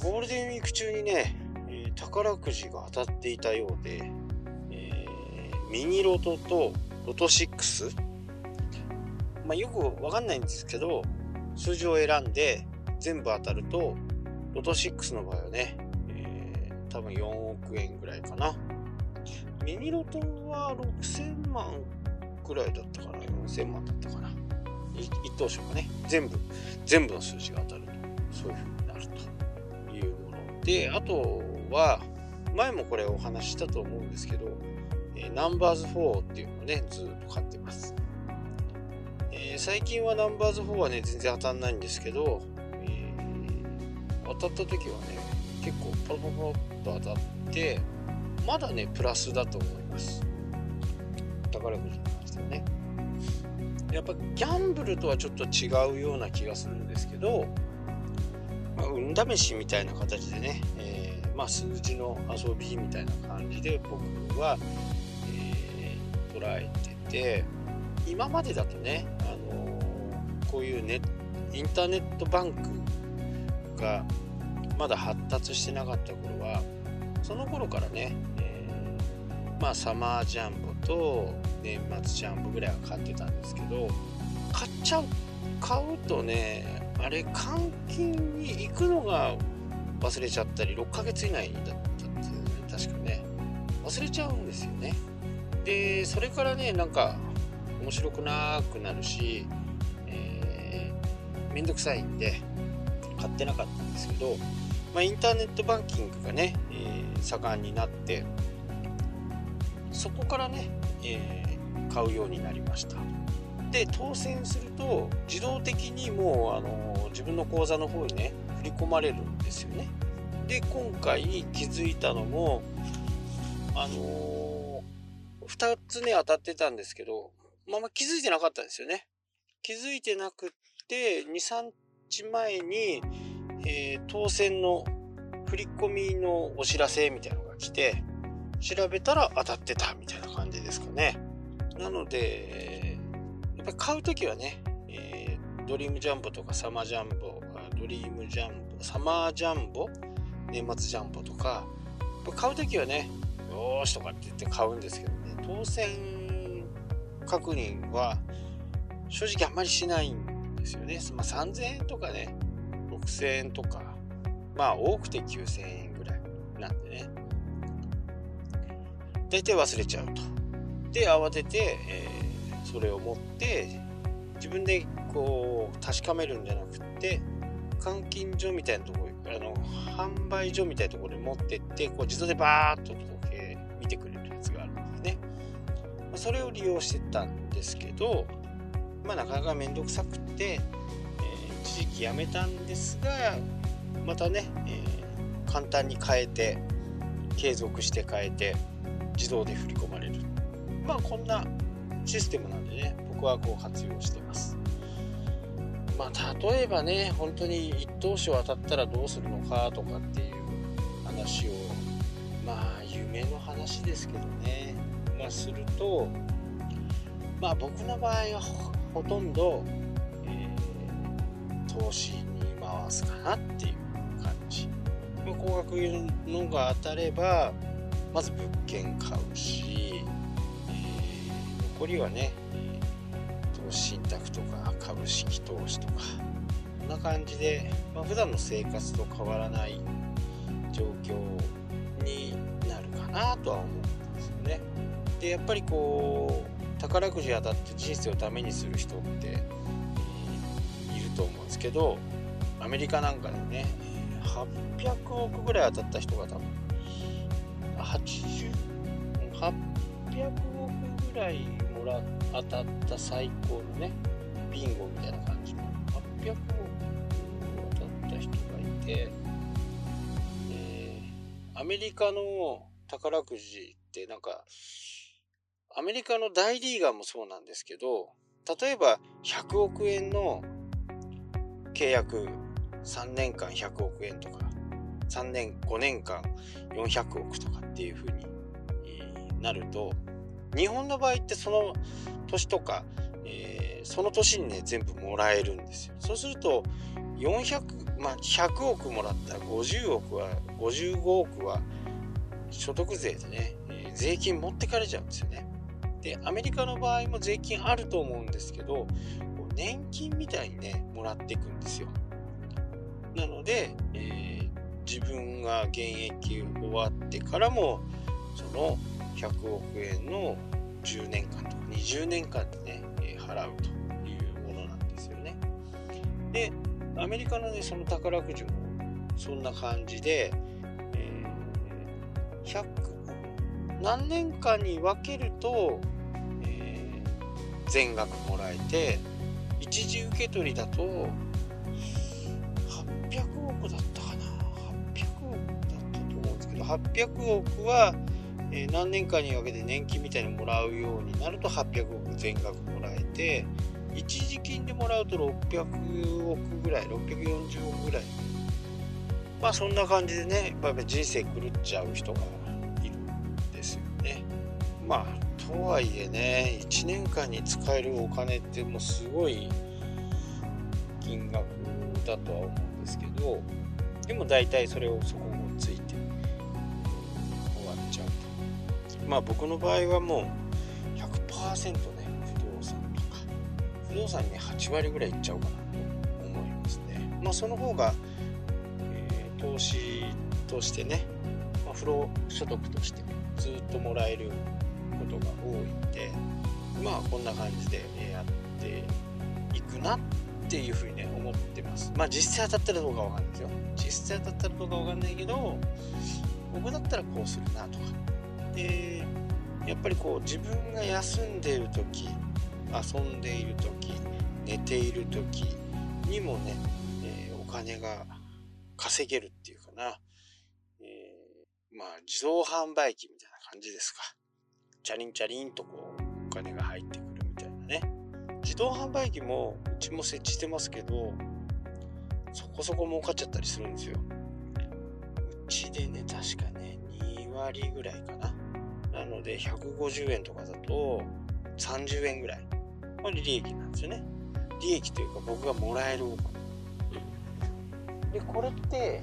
ゴールデンウィーク中にね、えー、宝くじが当たっていたようで、えー、ミニロトとロト6、まあ、よくわかんないんですけど、数字を選んで全部当たると、ロト6の場合はね、えー、多分4億円ぐらいかな。ミニロトは6000万ぐらいだったかな、4000万だったかな。一等賞がね、全部、全部の数字が当たると、そういう風になるというもので、あとは、前もこれお話したと思うんですけど、えナンバーズ4っていうのをね、ずっと買ってます。えー、最近はナンバーズ4はね、全然当たんないんですけど、えー、当たった時はね、結構ポロポロポロっと当たって、まだね、プラスだと思います。宝くじに関してはね。やっぱギャンブルとはちょっと違うような気がするんですけど、まあ、運試しみたいな形でね、えー、まあ、数字の遊びみたいな感じで僕は、えー、捉えてて今までだとね、あのー、こういうネインターネットバンクがまだ発達してなかった頃はその頃からね、えー、まあサマージャンボと年末ジャンボぐらいは買ってたんですけど買っちゃう買うとねあれ換金に行くのが忘れちゃったり6ヶ月以内だったっていうね。確かね。忘れちゃうんですよね。でそれからねなんか面白くなくなるし、えー、めんどくさいんで買ってなかったんですけど、まあ、インターネットバンキングがね、えー、盛んになってそこからね、えー、買うようになりました。で当選すると自動的にもうあの自分の口座の方にね振り込まれるんですよねで今回気づいたのもあのー、2つね当たってたんですけどまあまあ気づいてなかったんですよね気づいてなくって23日前に、えー、当選の振り込みのお知らせみたいなのが来て調べたら当たってたみたいな感じですかね。なので、ぱ買うときはね、えー、ドリームジャンボとかサマージャンボ、ドリームジャンボ、サマージャンボ、年末ジャンボとか、買うときはね、よーしとかって言って買うんですけどね、当選確認は正直あんまりしないんですよね。まあ、3000円とかね、6000円とか、まあ多くて9000円ぐらいなんでね。大体忘れちゃうと。で慌てて、えー、それを持って自分でこう確かめるんじゃなくて換金所みたいなところあの販売所みたいなところに持ってってこう自動でバーッと時計見てくれるやつがあるんでね、ま、それを利用してたんですけどまあなかなか面倒くさくて、えー、一時期やめたんですがまたね、えー、簡単に変えて継続して変えて自動で振り込まれる。まあこんなシステムなんでね僕はこう活用してます。まあ例えばね本当に一等賞当たったらどうするのかとかっていう話をまあ夢の話ですけどね。まあするとまあ僕の場合はほとんど、えー、投資に回すかなっていう感じ、まあ、高額のが当たればまず物件買うし、残りはね、投資信託とか株式投資とかこんな感じで、まあ、普段の生活と変わらない状況になるかなとは思うんですよね。でやっぱりこう宝くじ当たって人生をためにする人って、いると思うんですけどアメリカなんかでね800億ぐらい当たった人が多分80、800億ぐらいら当たった最高のね、ビンゴみたいな感じ。の800億当たった人がいて、えー、アメリカの宝くじってなんか、アメリカの大リーガーもそうなんですけど、例えば100億円の契約3年間100億円とか3年5年間400億とかっていう風になると日本の場合ってその年とか、えー、その年にね全部もらえるんですよそうすると400、まあ、100億もらったら50億は、55億は所得税でね、えー、税金持ってかれちゃうんですよね。で、アメリカの場合も税金あると思うんですけど、年金みたいにね、もらっていくんですよ。なので、えー、自分が現役終わってからも、その100億円の10年間とか20年間でね、え、払うというものなんですよね。で、アメリカのね、その宝くじもそんな感じで、えー、100、何年間に分けると、えー、全額もらえて、一時受け取りだと、800億だったかな ?800 億だったと思うんですけど、800億は、えー、何年間に分けて年金みたいにもらうようになると800億全額もらえて、一時金でもらうと600億ぐらい640億ぐらい。まあそんな感じでねやっぱり人生狂っちゃう人がいるんですよね。まあとはいえね1年間に使えるお金ってもうすごい金額だとは思うんですけどでも大体それをそこをついて終わっちゃうと。まあ僕の場合はもう100%ね不動産とか。不動産にね8割ぐらいいっちゃおうかなと思いますね。まあその方が、えー、投資としてね、まあ、不労所得としてずっともらえることが多いんでまあこんな感じでやっていくなっていうふうにね思ってます。まあ実際当たったらどうかわかんないですよ。実際当たったらどうかわかんないけど僕だったらこうするなとか。でやっぱりこう自分が休んでいる時遊んでいる時寝ている時にもね、えー、お金が稼げるっていうかな、えー、まあ自動販売機みたいな感じですか。チャリンチャリンとこうお金が入ってくるみたいなね。自動販売機もうちも設置してますけどそこそこ儲かっちゃったりするんですよ。うちでね確かね割ぐらいかななので150円とかだと30円ぐらいこれ利益なんですよね。利益というか僕がもらえるお金。で、これって、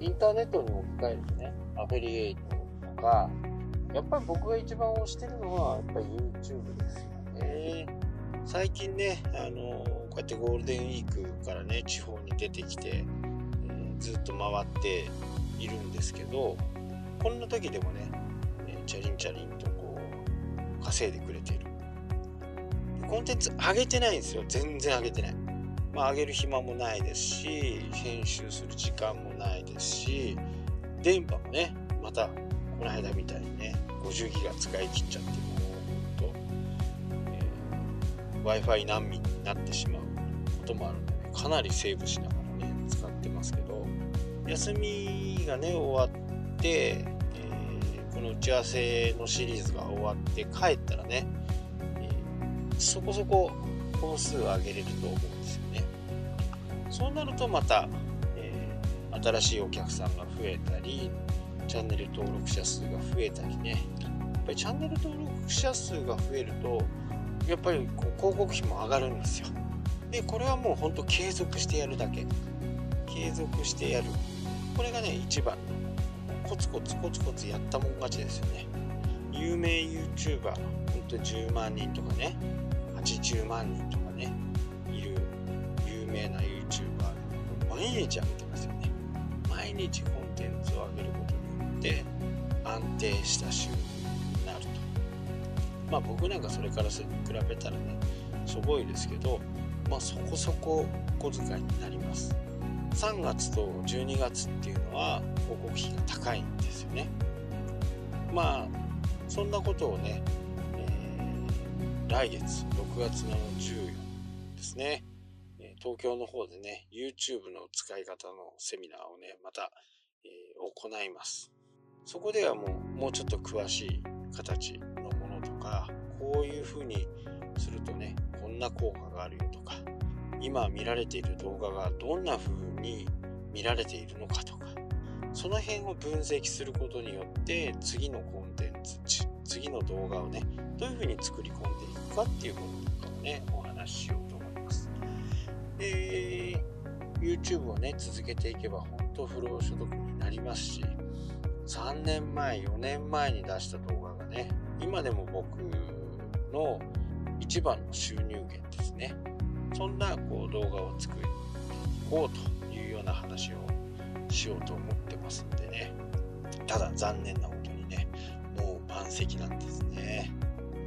インターネットに置き換えるとね、アフィリエイトとか、やっぱり僕が一番推してるのは、やっぱり YouTube ですよね。最近ね、あのこうやってゴールデンウィークからね、地方に出てきて、えー、ずっと回っているんですけど、こんな時でもね、えチャリンチャリンとこう、稼いでくれている。コンテンツ上げてないんですよ。全然上げてない。まあ、上げる暇もないですし、編集する時間もないですし、電波もね、また、この間みたいにね、50ギガ使い切っちゃって、もう、ほんと、えー、Wi-Fi 難民になってしまうこともあるんでね、かなりセーブしながらね、使ってますけど、休みがね、終わって、えー、この打ち合わせのシリーズが終わって帰ったらねえ、そこそこ本数を上げれると思うんですよね。そうなるとまた、えー、新しいお客さんが増えたり、チャンネル登録者数が増えたりね。やっぱりチャンネル登録者数が増えると、やっぱりこう広告費も上がるんですよ。で、これはもうほんと継続してやるだけ。継続してやる。これがね、一番のコツコツコツコツやったもん勝ちですよね。有名 YouTuber、ほんと10万人とかね、80万人とかね。いる有名な YouTuber 毎日上げてますよね。毎日コンテンツを上げることによって安定した収入になると。まあ僕なんかそれからそれに比べたらねしょぼいですけどまあそこそこ小遣いになります。3月と12月っていうのは広告費が高いんですよねまあそんなことをねえ来月6月の14ですね、東京の方でね、YouTube の使い方のセミナーをね、また、えー、行います。そこではもう、もうちょっと詳しい形のものとか、こういう風にするとね、こんな効果があるよとか、今見られている動画がどんな風に見られているのかとか、その辺を分析することによって、次のコンテンツ、次の動画をね、どういう風に作り込んでいくかっていうことをね、お話ししようと思います。で、YouTube をね続けていけば本当不労所得になりますし3年前4年前に出した動画がね今でも僕の一番の収入源ですねそんなこう動画を作っていこうというような話をしようと思ってますんでね。ただ残念なことにねもう満席なんですね。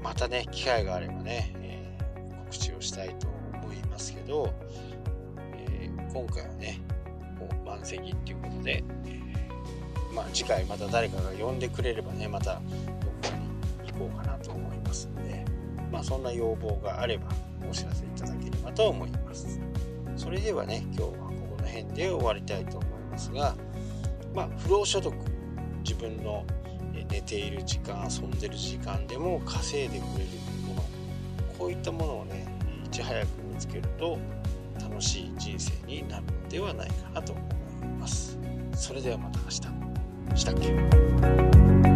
またね機会があればね、えー、告知をしたいと思いますけど、えー、今回はねもう満席っていうことで、えー、まあ次回また誰かが呼んでくれればねまたどこかに行こうかなと思いますんでまあそんな要望があればお知らせいただければと思います。それではね今日はここの辺で終わりたいと思いますがまあ不労所得自分の寝ている時間遊んでる時間でも稼いでくれるものこういったものをねいち早く見つけると楽しい人生になるのではないかなと思います。それではまた明日。したっけ？